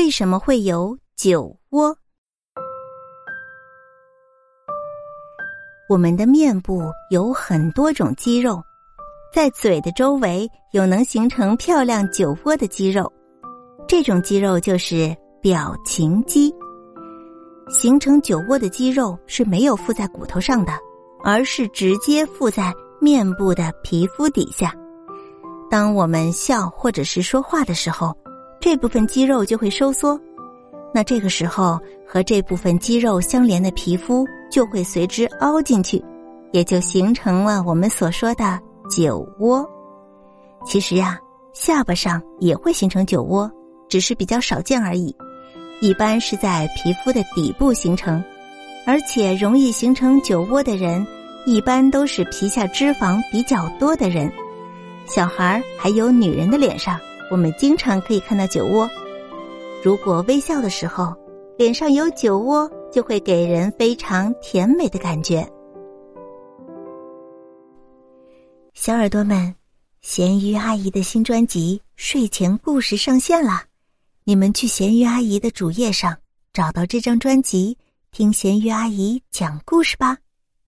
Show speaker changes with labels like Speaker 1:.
Speaker 1: 为什么会有酒窝？我们的面部有很多种肌肉，在嘴的周围有能形成漂亮酒窝的肌肉，这种肌肉就是表情肌。形成酒窝的肌肉是没有附在骨头上的，而是直接附在面部的皮肤底下。当我们笑或者是说话的时候，这部分肌肉就会收缩，那这个时候和这部分肌肉相连的皮肤就会随之凹进去，也就形成了我们所说的酒窝。其实呀，下巴上也会形成酒窝，只是比较少见而已。一般是在皮肤的底部形成，而且容易形成酒窝的人，一般都是皮下脂肪比较多的人。小孩还有女人的脸上，我们经常可以看到酒窝。如果微笑的时候脸上有酒窝，就会给人非常甜美的感觉。小耳朵们，咸鱼阿姨的新专辑《睡前故事》上线了。你们去咸鱼阿姨的主页上找到这张专辑，听咸鱼阿姨讲故事吧。